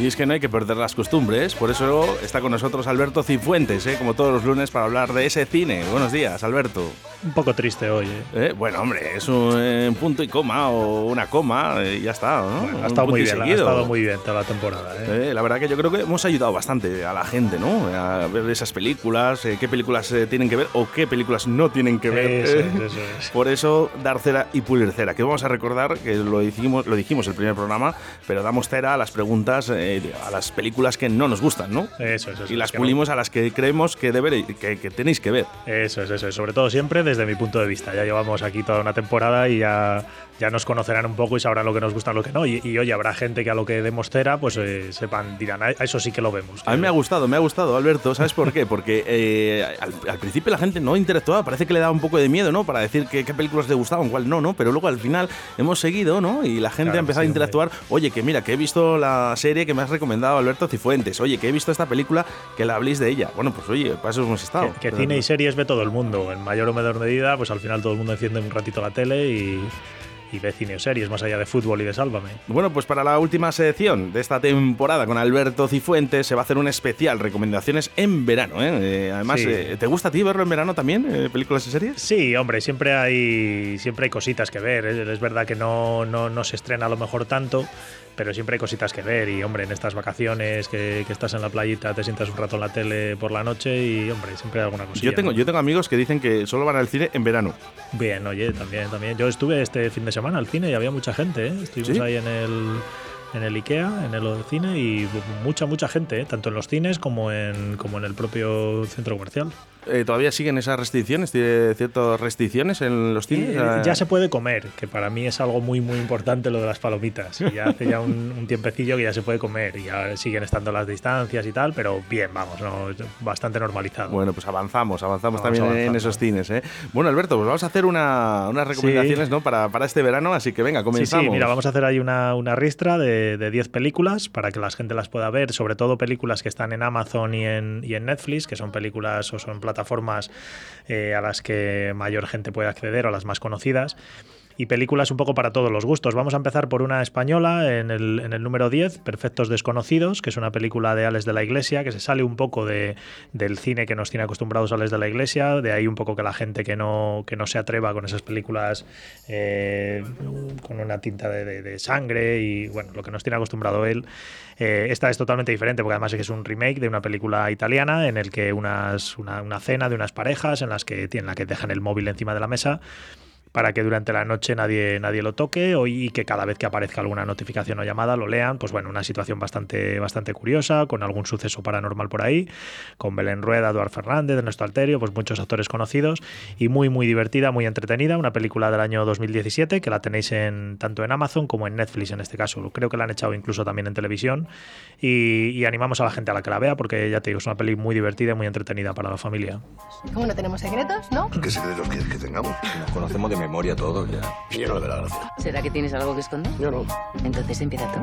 Y es que no hay que perder las costumbres, por eso está con nosotros Alberto Cifuentes, ¿eh? como todos los lunes, para hablar de ese cine. Buenos días, Alberto. Un poco triste hoy. ¿eh? ¿Eh? Bueno, hombre, es un punto y coma o una coma y ya está. ha estado muy bien, ha estado muy bien toda la temporada. la verdad que yo creo que hemos ayudado bastante a la gente, ¿no? A ver esas películas, qué películas tienen que ver o qué películas no tienen que ver. Eso eso Por eso, dar cera y pulir cera, que vamos a recordar que lo dijimos, lo dijimos el primer programa, pero damos cera a las preguntas a las películas que no nos gustan, ¿no? Eso, eso. Y las pulimos a las que creemos que, deber, que, que, tenéis que ver. Eso es, eso es. Sobre todo siempre desde mi punto de vista. Ya llevamos aquí toda una temporada y ya ya nos conocerán un poco y sabrán lo que nos gusta lo que no. Y, y oye, habrá gente que a lo que demos cera, pues eh, sepan, dirán, a eso sí que lo vemos. A mí me ha gustado, me ha gustado, Alberto. ¿Sabes por qué? Porque eh, al, principio la gente no interactuaba, parece que le daba un poco de miedo, ¿no? Para decir qué, películas le gustaban, cuál no, ¿no? Pero luego al final hemos seguido, ¿no? Y la gente ha empezado a interactuar. Oye, que mira, que he visto la serie que me has recomendado, Alberto Cifuentes. Oye, que he visto esta película, que la habléis de ella. Bueno, pues oye, para eso hemos estado. Que, cine y series ve todo el mundo. En mayor o menor medida, pues al final todo el mundo enciende un ratito la tele y y de cine o series, más allá de fútbol y de Sálvame. Bueno, pues para la última sección de esta temporada con Alberto Cifuentes se va a hacer un especial recomendaciones en verano. ¿eh? eh además, eh, ¿te gusta a ti verlo en verano también, eh, películas y series? Sí, hombre, siempre hay, siempre hay cositas que ver. Es verdad que no, no, no se estrena a lo mejor tanto pero siempre hay cositas que ver y hombre, en estas vacaciones que, estás en la playita, te sientas un rato en la tele por la noche y hombre, siempre hay alguna cosilla. Yo tengo, yo tengo amigos que dicen que solo van al cine en verano. Bien, oye, también, también. Yo estuve este fin de semana al cine y había mucha gente, ¿eh? Estuvimos ahí en el en el IKEA, en el cine y mucha, mucha gente, ¿eh? tanto en los cines como en, como en el propio centro comercial. Eh, ¿Todavía siguen esas restricciones? ¿Tiene ciertas restricciones en los cines? Eh, ya se puede comer, que para mí es algo muy, muy importante lo de las palomitas. ya hace ya un, tiempecillo que ya se puede comer y ya siguen estando las distancias y tal, pero bien, vamos, ¿no? bastante normalizado. Bueno, pues avanzamos, avanzamos también en esos cines. Bueno, Alberto, pues vamos a hacer una, unas recomendaciones ¿no? para, para, este verano, así que venga, comenzamos. Sí, mira, vamos a hacer ahí una, una ristra de de 10 películas para que la gente las pueda ver, sobre todo películas que están en Amazon y en, y en Netflix, que son películas o son plataformas eh, a las que mayor gente puede acceder o las más conocidas y películas un poco para todos los gustos. Vamos a empezar por una española en el, en número 10, Perfectos Desconocidos, que es una película de Alex de la Iglesia, que se sale un poco de, del cine que nos tiene acostumbrados Alex de la Iglesia, de ahí un poco que la gente que no, que no se atreva con esas películas eh, con una tinta de, sangre y bueno, lo que nos tiene acostumbrado él. Eh, esta es totalmente diferente porque además es un remake de una película italiana en el que unas, una, una cena de unas parejas en las que tienen la que dejan el móvil encima de la mesa para que durante la noche nadie, nadie lo toque y que cada vez que aparezca alguna notificación o llamada lo lean. Pues bueno, una situación bastante, bastante curiosa, con algún suceso paranormal por ahí, con Belén Rueda, Eduard Fernández, Ernesto Alterio, pues muchos actores conocidos y muy, muy divertida, muy entretenida. Una película del año 2017 que la tenéis en, tanto en Amazon como en Netflix en este caso. Creo que la han echado incluso también en televisión y, animamos a la gente a la que la vea porque ya te digo, es una peli muy divertida y muy entretenida para la familia. ¿Cómo no tenemos secretos, no? ¿Qué secretos quieres que tengamos? Nos conocemos de memoria todo, ya. Yo no le la gracia. ¿Será que tienes algo que esconder? Yo no. Entonces empieza tú.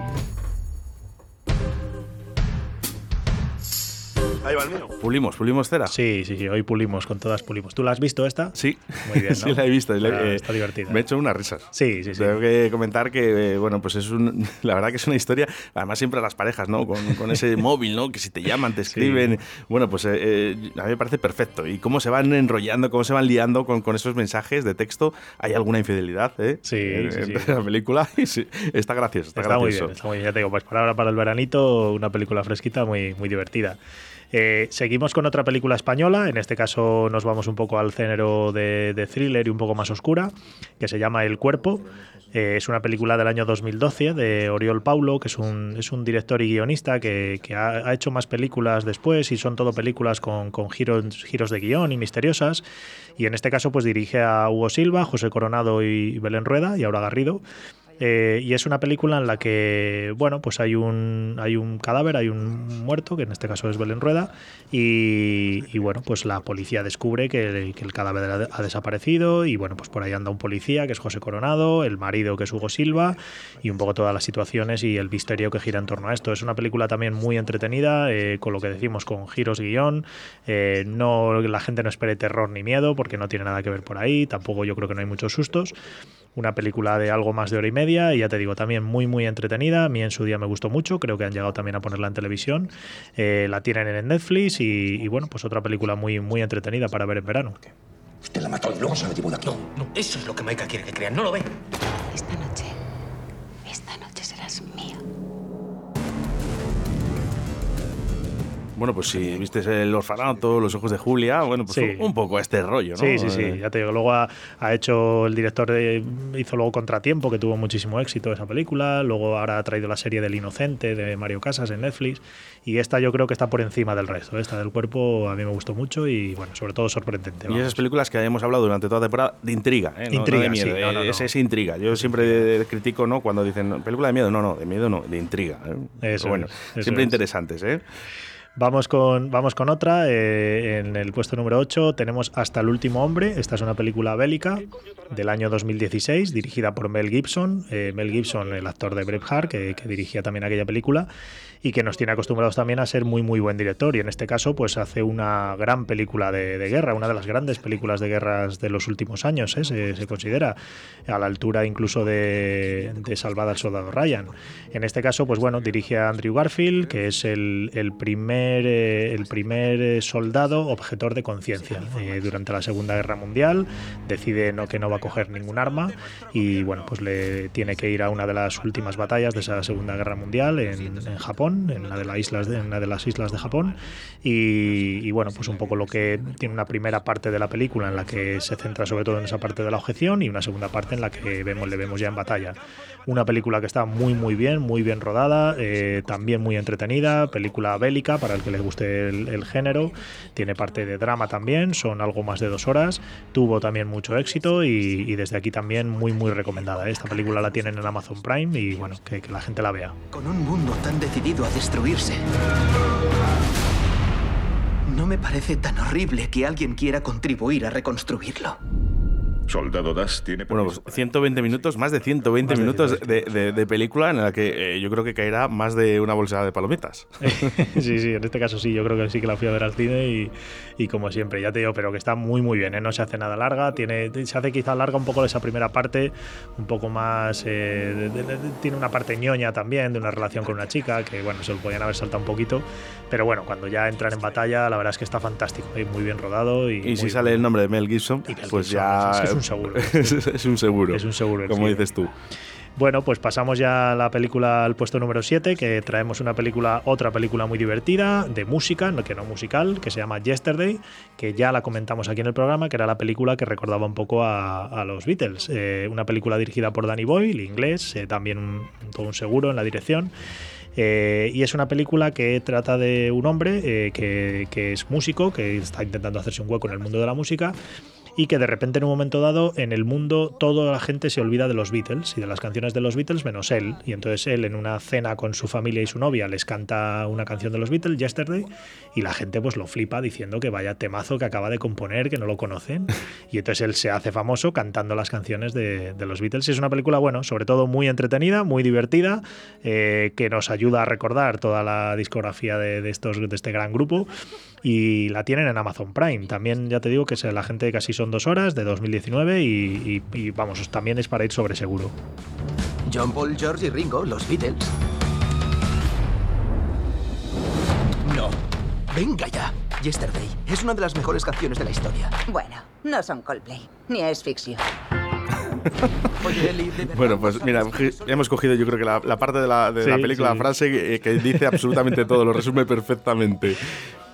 Ahí va el mío. Pulimos, pulimos cera. Sí, sí, sí, hoy pulimos, con todas pulimos. ¿Tú la has visto esta? Sí. Muy bien, ¿no? sí, la he visto. Está, está divertida. Me he hecho unas risas. Sí, sí, sí. Tengo que comentar que, eh, bueno, pues es un, la verdad que es una historia, además siempre a las parejas, ¿no? Con, con ese móvil, ¿no? Que si te llaman, te escriben. Bueno, pues eh, eh, a mí me parece perfecto. Y cómo se van enrollando, cómo se van liando con, con esos mensajes de texto. Hay alguna infidelidad, ¿eh? Sí, en, sí, en la película. está gracioso, está, está gracioso. muy bien, está muy bien. Ya te digo, pues para ahora, para el veranito, una película fresquita muy, muy divertida. Eh, seguimos con otra película española, en este caso nos vamos un poco al género de, thriller y un poco más oscura, que se llama El Cuerpo. Eh, es una película del año 2012 de Oriol Paulo, que es un, director y guionista que, ha, hecho más películas después y son todo películas con, giros de guion y misteriosas. Y en este caso pues dirige a Hugo Silva, José Coronado y Belén Rueda y Aura Garrido. Eh, y es una película en la que, bueno, pues hay un, hay un cadáver, hay un muerto, que en este caso es Belén Rueda, y, bueno, pues la policía descubre que, el cadáver ha desaparecido, y bueno, pues por ahí anda un policía, que es José Coronado, el marido, que es Hugo Silva, y un poco todas las situaciones y el misterio que gira en torno a esto. Es una película también muy entretenida, eh, con lo que decimos, con giros guion, eh, no, la gente no espere terror ni miedo, porque no tiene nada que ver por ahí, tampoco yo creo que no hay muchos sustos, una película de algo más de hora y media y ya te digo, también muy muy entretenida. A mí en su día me gustó mucho, creo que han llegado también a ponerla en televisión. Eh, la tienen en Netflix y, y, bueno, pues otra película muy, muy entretenida para ver en verano. Usted la mató y luego se la llevó de aquí. No, no, eso es lo que Maika quiere que crean, ¿no lo ve? Bueno, pues si viste el orfanato, los ojos de Julia, bueno, pues Sí. un poco este rollo, ¿no? Sí, sí, sí, Eh, ya te digo. Luego ha, ha hecho el director, de- hizo luego Contratiempo, que tuvo muchísimo éxito esa película. Luego ahora ha traído la serie del Inocente de Mario Casas en Netflix. Y esta yo creo que está por encima del resto. Esta del cuerpo a mí me gustó mucho y, bueno, sobre todo sorprendente. Y esas películas que hemos hablado durante toda la temporada de intriga, ¿eh? No- no, Intriga, de miedo. sí, no, eh. Es, es intriga. Yo siempre critico, ¿no? Cuando dicen película de miedo, no, no, de miedo no, de intriga. ¿eh? Pero Eso bueno, es, eso siempre es. interesantes, ¿eh? Vamos con, vamos con otra. eh, en el puesto número 8 tenemos Hasta el último hombre. Esta es una película bélica del año 2016, dirigida por Mel Gibson. Eh, Mel Gibson, el actor de Braveheart, que, que dirigía también aquella película y que nos tiene acostumbrados también a ser muy, muy buen director. Y en este caso, pues hace una gran película de, de guerra, una de las grandes películas de guerras de los últimos años, ¿eh? se, se considera, a la altura incluso de, de Salvada al Soldado Ryan. En este caso, pues bueno, dirige a Andrew Garfield, que es el, el primer, eh, el primer eh, soldado objetor de conciencia. Eh, durante la Segunda Guerra Mundial decide no, que no va a coger ningún arma y bueno, pues le tiene que ir a una de las últimas batallas de esa Segunda Guerra Mundial en, en Japón, en la de las islas de, en una de las islas de Japón y, y bueno, pues un poco lo que tiene una primera parte de la película en la que se centra sobre todo en esa parte de la objeción y una segunda parte en la que vemos, le vemos ya en batalla. Una película que está muy muy bien, muy bien rodada, eh, también muy entretenida, película bélica para el que le guste el, género, tiene parte de drama también, son algo más de dos horas, tuvo también mucho éxito y, desde aquí también muy muy recomendada. Esta película la tienen en Amazon Prime y bueno, que, que la gente la vea. Con un mundo tan decidido a destruirse. No me parece tan horrible que alguien quiera contribuir a reconstruirlo. Soldado Das tiene Bueno, permiso pues para- 120 minutos, más de 120 Más minutos 120. de, de- de película en la que eh, yo creo que caerá más de una bolsa de palomitas. sí, sí, en este caso sí, yo creo que sí que la fui a ver al cine y, y como siempre, ya te digo, pero que está muy muy bien, ¿eh? no se hace nada larga, tiene, se hace quizá larga un poco esa primera parte, un poco más, eh, de- de- de- tiene una parte ñoña también de una relación con una chica, que bueno, se lo podían haber saltado un poquito, pero bueno, cuando ya entran en batalla, la verdad es que está fantástico, ¿eh? muy bien rodado. Y, Y si sale el nombre de Mel Gibson, Y Mel pues Gibson, ya. Un seguro. es, es un seguro. Es un seguro Como dices tú. Bueno, pues pasamos ya a la película al puesto número 7, que traemos una película, otra película muy divertida, de música, no- que no musical, que se llama Yesterday, que ya la comentamos aquí en el programa, que era la película que recordaba un poco a, a los Beatles. Eh, una película dirigida por Danny Boyle, inglés, eh, también un, todo un seguro en la dirección. Eh, y es una película que trata de un hombre eh, que, que es músico, que está intentando hacerse un hueco en el mundo de la música y que de repente en un momento dado en el mundo toda la gente se olvida de los Beatles y de las canciones de los Beatles menos él. Y entonces él en una cena con su familia y su novia les canta una canción de los Beatles, Yesterday, y la gente pues lo flipa diciendo que vaya temazo que acaba de componer, que no lo conocen. Y entonces él se hace famoso cantando las canciones de, de los Beatles. Y es una película, bueno, sobre todo muy entretenida, muy divertida, eh, que nos ayuda a recordar toda la discografía de, de estos, de este gran grupo y la tienen en Amazon Prime. También ya te digo que es la gente casi son dos horas de 2019 y, y- y, vamos, también es para ir sobre seguro. John Paul, George y Ringo, los Beatles. No. Venga ya. Yesterday es una de las mejores canciones de la historia. Bueno, no son Coldplay, ni es ficción. Oye, Eli, ¿de verdad Bueno, pues mira, hemos cogido yo creo que la, la parte de la, de la Sí, película, sí. la frase que, que dice absolutamente todo, lo resume perfectamente.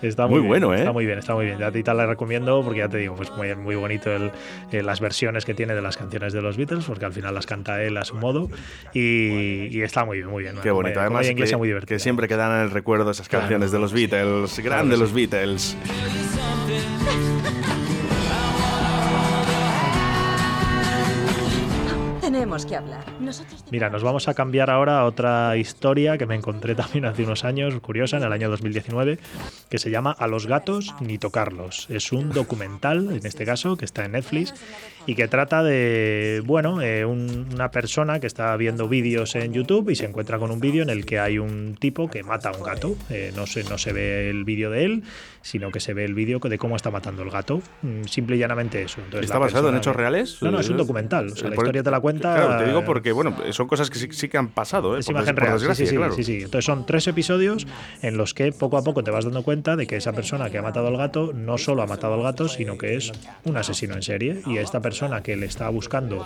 Está Muy bien, bueno, ¿eh? Está muy bien, está muy bien. Ya te la recomiendo porque ya te digo, pues muy, muy bonito el- eh, las versiones que tiene de las canciones de los Beatles, porque al final las canta él a su modo y, y está muy bien, muy bien. Qué bonito. Además, que, muy que siempre quedan en el recuerdo esas Claro, canciones de los. Beatles, Claro que los. Beatles. Tenemos que hablar. Nosotros Mira, nos vamos a cambiar ahora a otra historia que me encontré también hace unos años, curiosa, en el año 2019, que se llama A los gatos ni tocarlos. Es un documental, en este caso, que está en Netflix y que trata de, bueno, eh, un- una persona que está viendo vídeos en YouTube y se encuentra con un vídeo en el que hay un tipo que mata a un gato. Eh, no, se, no se ve el vídeo de él, sino que se ve el vídeo de cómo está matando el gato. Mm, Simple y llanamente eso. Entonces, ¿Está la basado en hechos reales? No, no, es un documental. O sea, la Por- historia te la cuenta. Claro, te digo porque, bueno, son cosas que sí, sí que han pasado, ¿eh? Es por, imagen por real, sí, sí, sí, claro. sí, sí. Entonces son tres episodios en los que poco a poco te vas dando cuenta de que esa persona que ha matado al gato no solo ha matado al gato, sino que es un asesino en serie. Y esta persona que le está buscando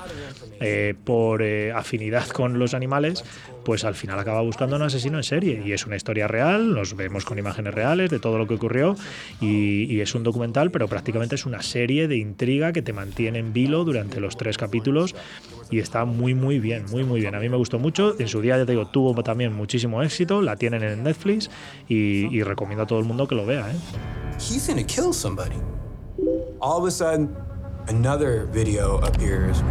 eh, por eh, afinidad con los animales, pues al final acaba buscando un asesino en serie. Y es una historia real, nos vemos con imágenes reales de todo lo que ocurrió. Y, es un documental, pero prácticamente es una serie de intriga que te mantiene en vilo durante los tres capítulos. Y está muy, muy bien, muy, muy bien. A mí me gustó mucho. En su día, ya te digo, tuvo también muchísimo éxito. La tienen en Netflix y, y recomiendo a todo el mundo que lo vea. ¿eh? He's gonna kill somebody. All of a sudden, another video appears.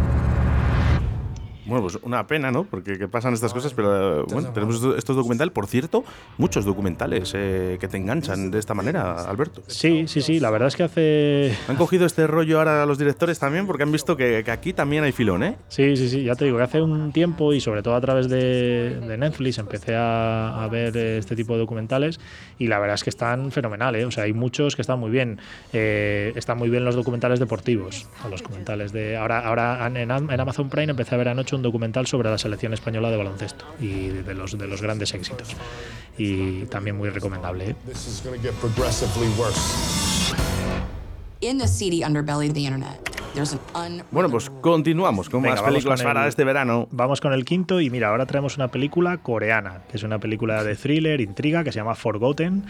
Bueno, pues una pena, ¿no? Porque que pasan estas cosas, pero eh, bueno, tenemos estos, documentales. Por cierto, muchos documentales eh, que te enganchan de esta manera, Alberto. Sí, sí, sí. La verdad es que hace. Han cogido este rollo ahora los directores también porque han visto que, que aquí también hay filón, ¿eh? Sí, sí, sí, ya te digo que hace un tiempo y sobre todo a través de, de Netflix empecé a, a ver este tipo de documentales y la verdad es que están fenomenales, o sea, hay muchos que están muy bien. Eh, están muy bien los documentales deportivos, o los documentales de... Ahora, ahora en, en Amazon Prime empecé a ver anoche un documental sobre la selección española de baloncesto y de los, de los grandes éxitos. Y también muy recomendable. ¿eh? Bueno, pues continuamos con Venga, más películas con el- para este verano. Vamos con el quinto y mira, ahora traemos una película coreana, que es una película de thriller, intriga, que se llama Forgotten.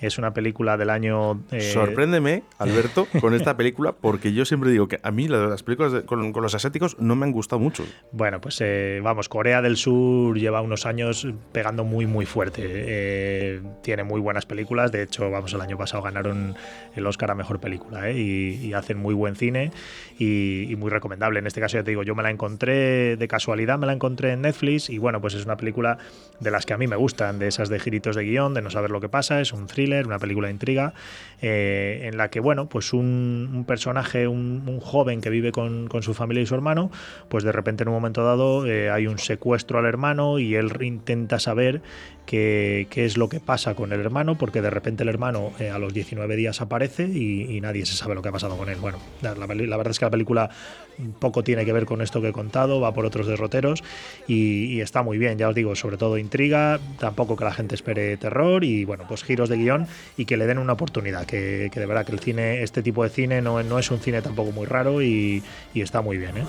Es una película del año... eh, Sorpréndeme, Alberto, con esta película, porque yo siempre digo que a mí la- las películas de- con, con los asiáticos no me han gustado mucho. Bueno, pues eh, vamos, Corea del Sur lleva unos años pegando muy, muy fuerte. Eh, tiene muy buenas películas. De hecho, vamos, el año pasado ganaron el Oscar a Mejor Película ¿eh? y, y hacen muy buen cine y, y muy recomendable. En este caso, ya te digo, yo me la encontré de casualidad, me la encontré en Netflix y bueno, pues es una película de las que a mí me gustan, de esas de giritos de guion, de no saber lo que pasa. Es un thriller, una película de intriga eh, en la que, bueno, pues un, personaje, un, un joven que vive con, con su familia y su hermano, pues de repente en un momento dado eh, hay un secuestro al hermano y él intenta saber qué, qué es lo que pasa con el hermano, porque de repente el hermano eh, a los 19 días aparece y, y nadie se sabe lo que ha pasado con él. Bueno, la, la verdad es que la película poco tiene que ver con esto que he contado, va por otros derroteros y, y está muy bien, ya os digo, sobre todo intriga, tampoco que la gente espere terror y bueno, pues giros de guion y que le den una oportunidad, que, que de verdad que el cine, este tipo de cine no, no es un cine tampoco muy raro y, y está muy bien. ¿eh?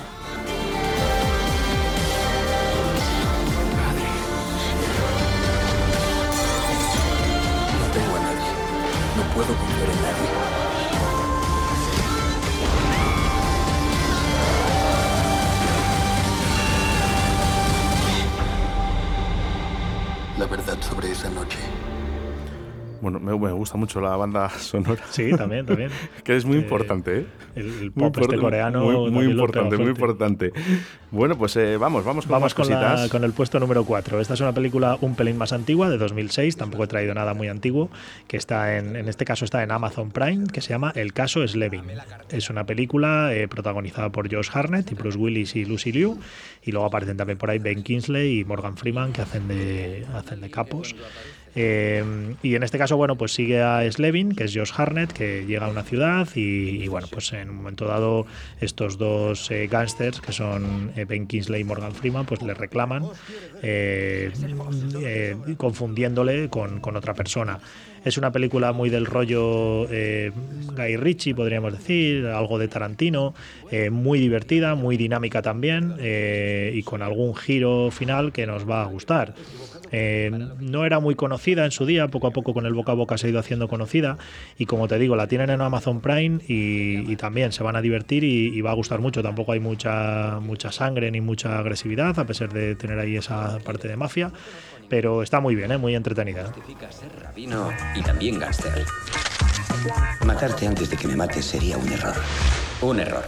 Bueno, me, me gusta mucho la banda sonora. Sí, también, también. que es muy Eh, importante, ¿eh? El, el Muy pop este coreano. Muy, importante, muy importante. Bueno, pues eh, vamos, vamos con Vamos más con, la- cositas. con el puesto número 4. Esta es una película un pelín más antigua, de 2006, tampoco he traído nada muy antiguo, que está en, en este caso está en Amazon Prime, que se llama El caso Slevin. Es una película eh, protagonizada por Josh Harnett y Bruce Willis y Lucy Liu, y luego aparecen también por ahí Ben Kingsley y Morgan Freeman, que hacen de, hacen de capos. Eh, y en este caso, bueno, pues sigue a Slevin, que es Josh Harnett, que llega a una ciudad y, y, bueno, pues en un momento dado estos dos eh, gángsters, que son eh, Ben Kingsley y Morgan Freeman, pues le reclaman eh, eh, confundiéndole con, con otra persona. Es una película muy del rollo eh, Guy Ritchie, podríamos decir, algo de Tarantino, eh, muy divertida, muy dinámica también eh, y con algún giro final que nos va a gustar. Eh, no era muy conocida en su día, poco a poco con el boca a boca se ha ido haciendo conocida y como te digo, la tienen en Amazon Prime y, también se van a divertir y, y va a gustar mucho. Tampoco hay mucha, mucha sangre ni mucha agresividad, a pesar de tener ahí esa parte de mafia, pero está muy bien, ¿eh? muy entretenida. Rabino y también gángster. Matarte antes de que me mates sería un error. Un error.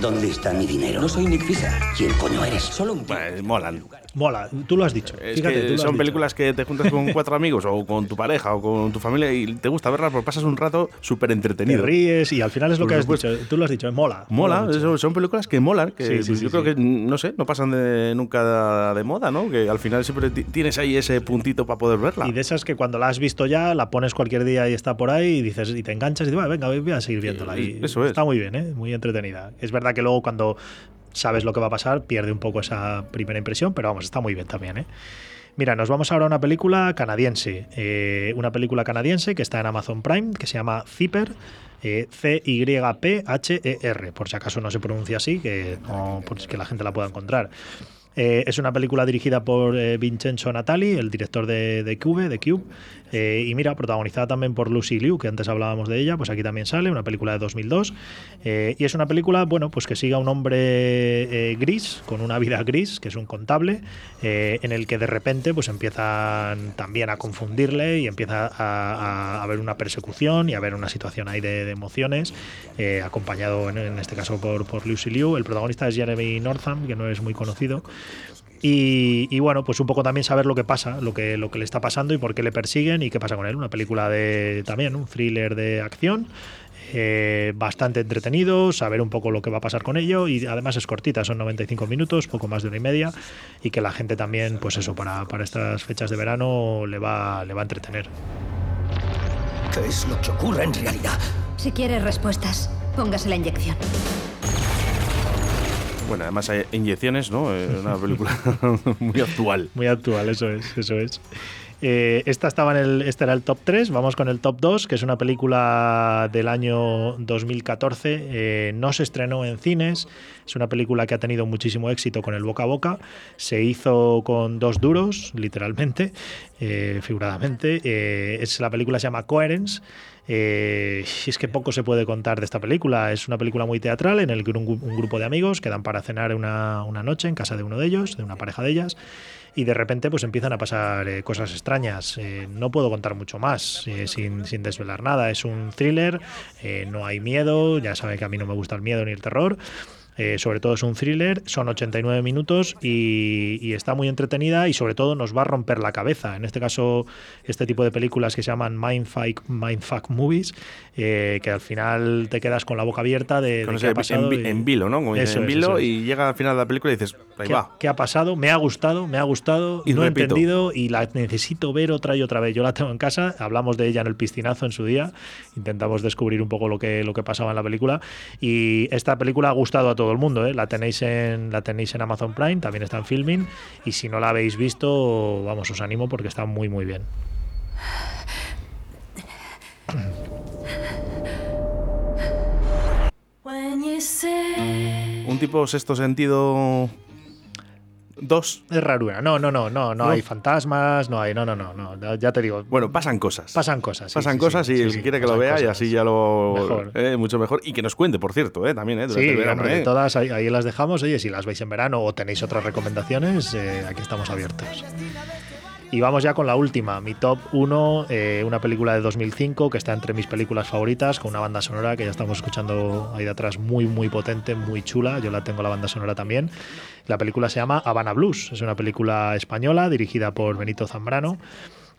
¿Dónde está mi dinero? No soy Nick Fisher. ¿Quién coño eres? Solo un... Pues molan. Mola, tú lo has dicho. Es Fíjate, que tú son dicho. películas que te juntas con cuatro amigos o con tu pareja o con tu familia y te gusta verlas porque pasas un rato súper Te entretenido. ríes y al final es lo Por que has dicho. Tú lo has dicho, mola. Mola, eso- son películas que molan, que Sí, sí, sí, yo creo que, no sé, no pasan de, nunca de moda, ¿no? Que al final siempre ti- tienes ahí ese puntito para poder verla. Y de esas que cuando la has visto ya, la pones cualquier día y está por ahí y dices y te enganchas y dices, "Va, venga, voy a seguir viéndola. Y eso es. Está muy bien, ¿eh? muy entretenida. Es verdad que luego cuando sabes lo que va a pasar, pierde un poco esa primera impresión, pero vamos, está muy bien también. ¿eh? Mira, nos vamos ahora a una película canadiense. eh, una película canadiense que está en Amazon Prime, que se llama Zipper. eh, C-Y-P-H-E-R, por si acaso no se pronuncia así, que, pues que la gente la pueda encontrar. Es una película dirigida por Vincenzo Natali, el director de, de Cube, de Cube. Eh, y mira, protagonizada también por Lucy Liu, que antes hablábamos de ella, pues aquí también sale, una película de 2002. eh, y es una película, bueno, pues que sigue a un hombre eh, gris, con una vida gris, que es un contable, en el que de repente pues empiezan también a confundirle y empieza a, haber una persecución y a haber una situación ahí de, emociones, acompañado en, este caso por Lucy Liu. El protagonista es Jeremy Northam, que no es muy conocido. Y, y bueno, pues un poco también saber lo que pasa, lo que, lo que le está pasando y por qué le persiguen y qué pasa con él. Una película de también, un thriller de acción. eh, bastante entretenido, saber un poco lo que va a pasar con ello y además es cortita, son 95 minutos, poco más de una y media y que la gente también, pues eso, para, para estas fechas de verano le va, le va a entretener. ¿Qué es lo que ocurre en realidad? Si quieres respuestas, póngase la inyección. Bueno, además hay inyecciones, ¿no? Eh, una película muy actual. Muy actual, eso es, eso es. Eh, esta estaba en el, este era el top 3, vamos con el top 2, que es una película del año 2014. eh, no se estrenó en cines, es una película que ha tenido muchísimo éxito con el boca a boca. Se hizo con dos duros, literalmente, eh, figuradamente. Es, la película se llama Coherence. Es que poco se puede contar de esta película. Es una película muy teatral en el que un grupo de amigos quedan para cenar una, una noche en casa de uno de ellos, de una pareja de ellas, y de repente pues empiezan a pasar eh, cosas extrañas. Eh, no puedo contar mucho más eh, sin, sin desvelar nada. Es un thriller, eh, no hay miedo, ya sabe que a mí no me gusta el miedo ni el terror. Eh, sobre todo es un thriller, son 89 minutos y, y está muy entretenida y sobre todo nos va a romper la cabeza. En este caso, este tipo de películas que se llaman Mindfuck, mindfuck Movies, eh, que al final te quedas con la boca abierta de, qué ha pasado. en, vi- y- en vilo, ¿no? Como Eso en es, vilo eso y llega al final de la película y dices, ahí ¿Qué, va. qué ha pasado? Me ha gustado, me ha gustado, Y no he entendido y la necesito ver otra y otra vez. Yo la tengo en casa, hablamos de ella en el piscinazo en su día, intentamos descubrir un poco lo que, lo que pasaba en la película y esta película ha gustado a todo el mundo, ¿eh? la, tenéis en, la tenéis en Amazon Prime, también está en filming y si no la habéis visto, vamos, os animo porque está muy muy bien. Un tipo sexto sentido. Dos. Es rarura. No, no, no, no, no, hay fantasmas, no hay, no, no, no, no, ya te digo. Bueno, pasan cosas. Pasan cosas. Pasan cosas y el que quiere que lo vea y así ya lo. Mejor. eh, mucho mejor. Y que nos cuente, por cierto, eh, también, ¿eh? Durante Sí, el verano, hombre, eh. todas ahí, ahí las dejamos. Oye, si las veis en verano o tenéis otras recomendaciones, eh, aquí estamos abiertos. Y vamos ya con la última, mi top 1, eh, una película de 2005 que está entre mis películas favoritas, con una banda sonora que ya estamos escuchando ahí de atrás muy, muy potente, muy chula. Yo la tengo la banda sonora también. La película se llama Habana Blues, es una película española dirigida por Benito Zambrano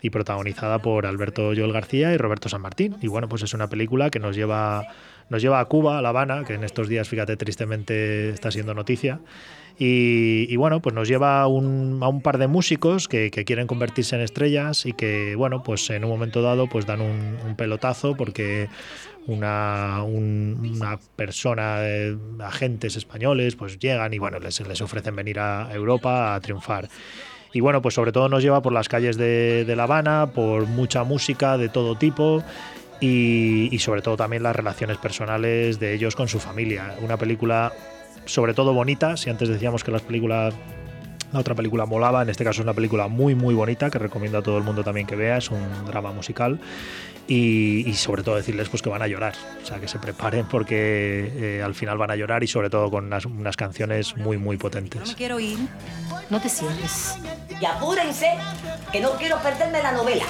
y protagonizada por Alberto Joel García y Roberto San Martín. Y bueno, pues es una película que nos lleva, nos lleva a Cuba, a La Habana, que en estos días, fíjate, tristemente está siendo noticia. Y, y bueno, pues nos lleva a un, a un par de músicos que, quieren convertirse en estrellas y que, bueno, pues en un momento dado pues dan un, pelotazo porque una, un- una persona, agentes españoles, pues llegan y bueno, les, ofrecen venir a Europa a triunfar. Y bueno, pues sobre todo nos lleva por las calles de, La Habana, por mucha música de todo tipo y sobre todo también las relaciones personales de ellos con su familia. Una película sobre todo bonita, si antes decíamos que las películas la otra película molaba, en este caso es una película muy muy bonita que recomiendo a todo el mundo también que vea, es un drama musical y, y sobre todo decirles pues que van a llorar, o sea que se preparen porque eh, al final van a llorar y sobre todo con unas, unas canciones muy muy potentes. quiero ir. No te cierres. Y apúrense, que no quiero perderme la novela.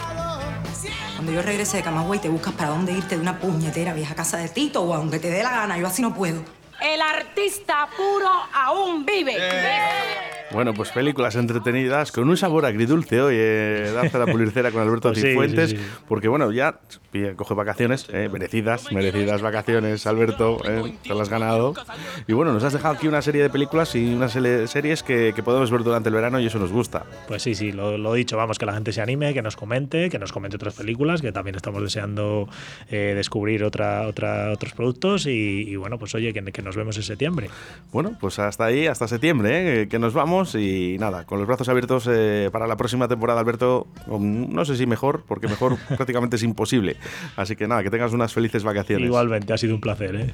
Cuando yo regrese de Camagüey te buscas para dónde irte de una puñetera vieja casa de Tito o aunque te dé la gana, yo así no puedo. El artista puro aún vive. Bueno, pues películas entretenidas con un sabor agridulce hoy, eh, Danza la Pulircera con Alberto Pues sí, Cifuentes, sí, sí. porque bueno, ya coge vacaciones, eh, merecidas, merecidas vacaciones, Alberto, eh, te las has ganado. Y bueno, nos has dejado aquí una serie de películas y unas series que, que podemos ver durante el verano y eso nos gusta. Pues sí, sí, lo, lo dicho, vamos, que la gente se anime, que nos comente, que nos comente otras películas, que también estamos deseando eh, descubrir otra, otra, otros productos y, y bueno, pues oye, que, que nos vemos en septiembre. Bueno, pues hasta ahí, hasta septiembre, eh, que nos vamos y nada, con los brazos abiertos eh, para la próxima temporada, Alberto. um, No sé si mejor, porque mejor prácticamente es imposible. Así que nada, que tengas unas felices vacaciones. Igualmente, ha sido un placer, ¿eh?